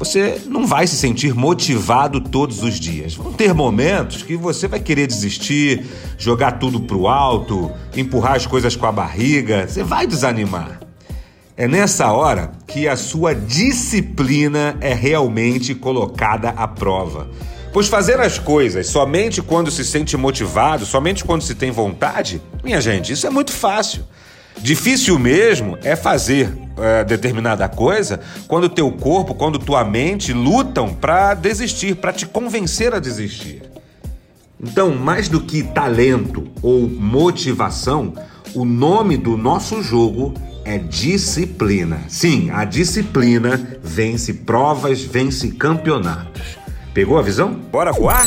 Você não vai se sentir motivado todos os dias. Vão ter momentos que você vai querer desistir, jogar tudo pro alto, empurrar as coisas com a barriga, você vai desanimar. É nessa hora que a sua disciplina é realmente colocada à prova. Pois fazer as coisas somente quando se sente motivado, somente quando se tem vontade, minha gente, isso é muito fácil. Difícil mesmo é fazer é, determinada coisa quando teu corpo, quando tua mente lutam para desistir, para te convencer a desistir. Então, mais do que talento ou motivação, o nome do nosso jogo é disciplina. Sim, a disciplina vence provas, vence campeonatos. Pegou a visão? Bora voar?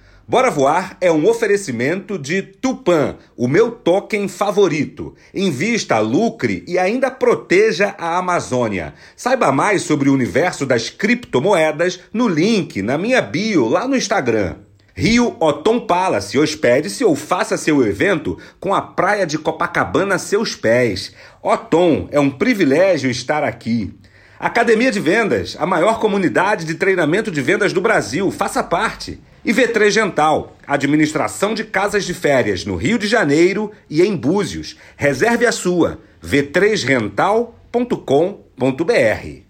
Bora Voar é um oferecimento de Tupan, o meu token favorito. Invista, lucre e ainda proteja a Amazônia. Saiba mais sobre o universo das criptomoedas no link na minha bio lá no Instagram. Rio Otom Palace, hospede-se ou faça seu evento com a praia de Copacabana a seus pés. Otom, é um privilégio estar aqui. Academia de Vendas, a maior comunidade de treinamento de vendas do Brasil, faça parte. E V3 Gental, administração de casas de férias no Rio de Janeiro e em Búzios. Reserve a sua, v3rental.com.br.